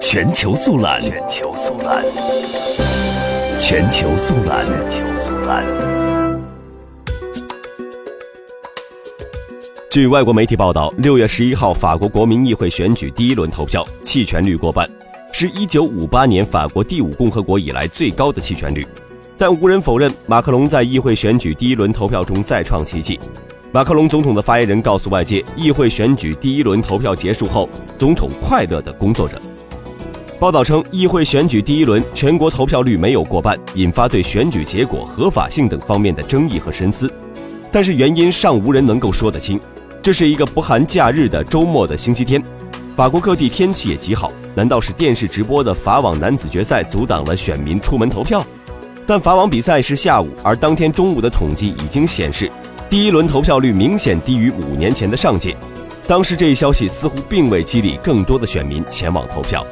全球速览，全球速览，全球速览，全球速览。据外国媒体报道，六月十一号，法国国民议会选举第一轮投票弃权率过半，是一九五八年法国第五共和国以来最高的弃权率。但无人否认，马克龙在议会选举第一轮投票中再创奇迹。马克龙总统的发言人告诉外界，议会选举第一轮投票结束后，总统快乐地工作着。报道称，议会选举第一轮全国投票率没有过半，引发对选举结果合法性等方面的争议和深思。但是原因尚无人能够说得清。这是一个不含假日的周末的星期天，法国各地天气也极好。难道是电视直播的法网男子决赛阻挡了选民出门投票？但法网比赛是下午，而当天中午的统计已经显示。第一轮投票率明显低于五年前的上届，当时这一消息似乎并未激励更多的选民前往投票。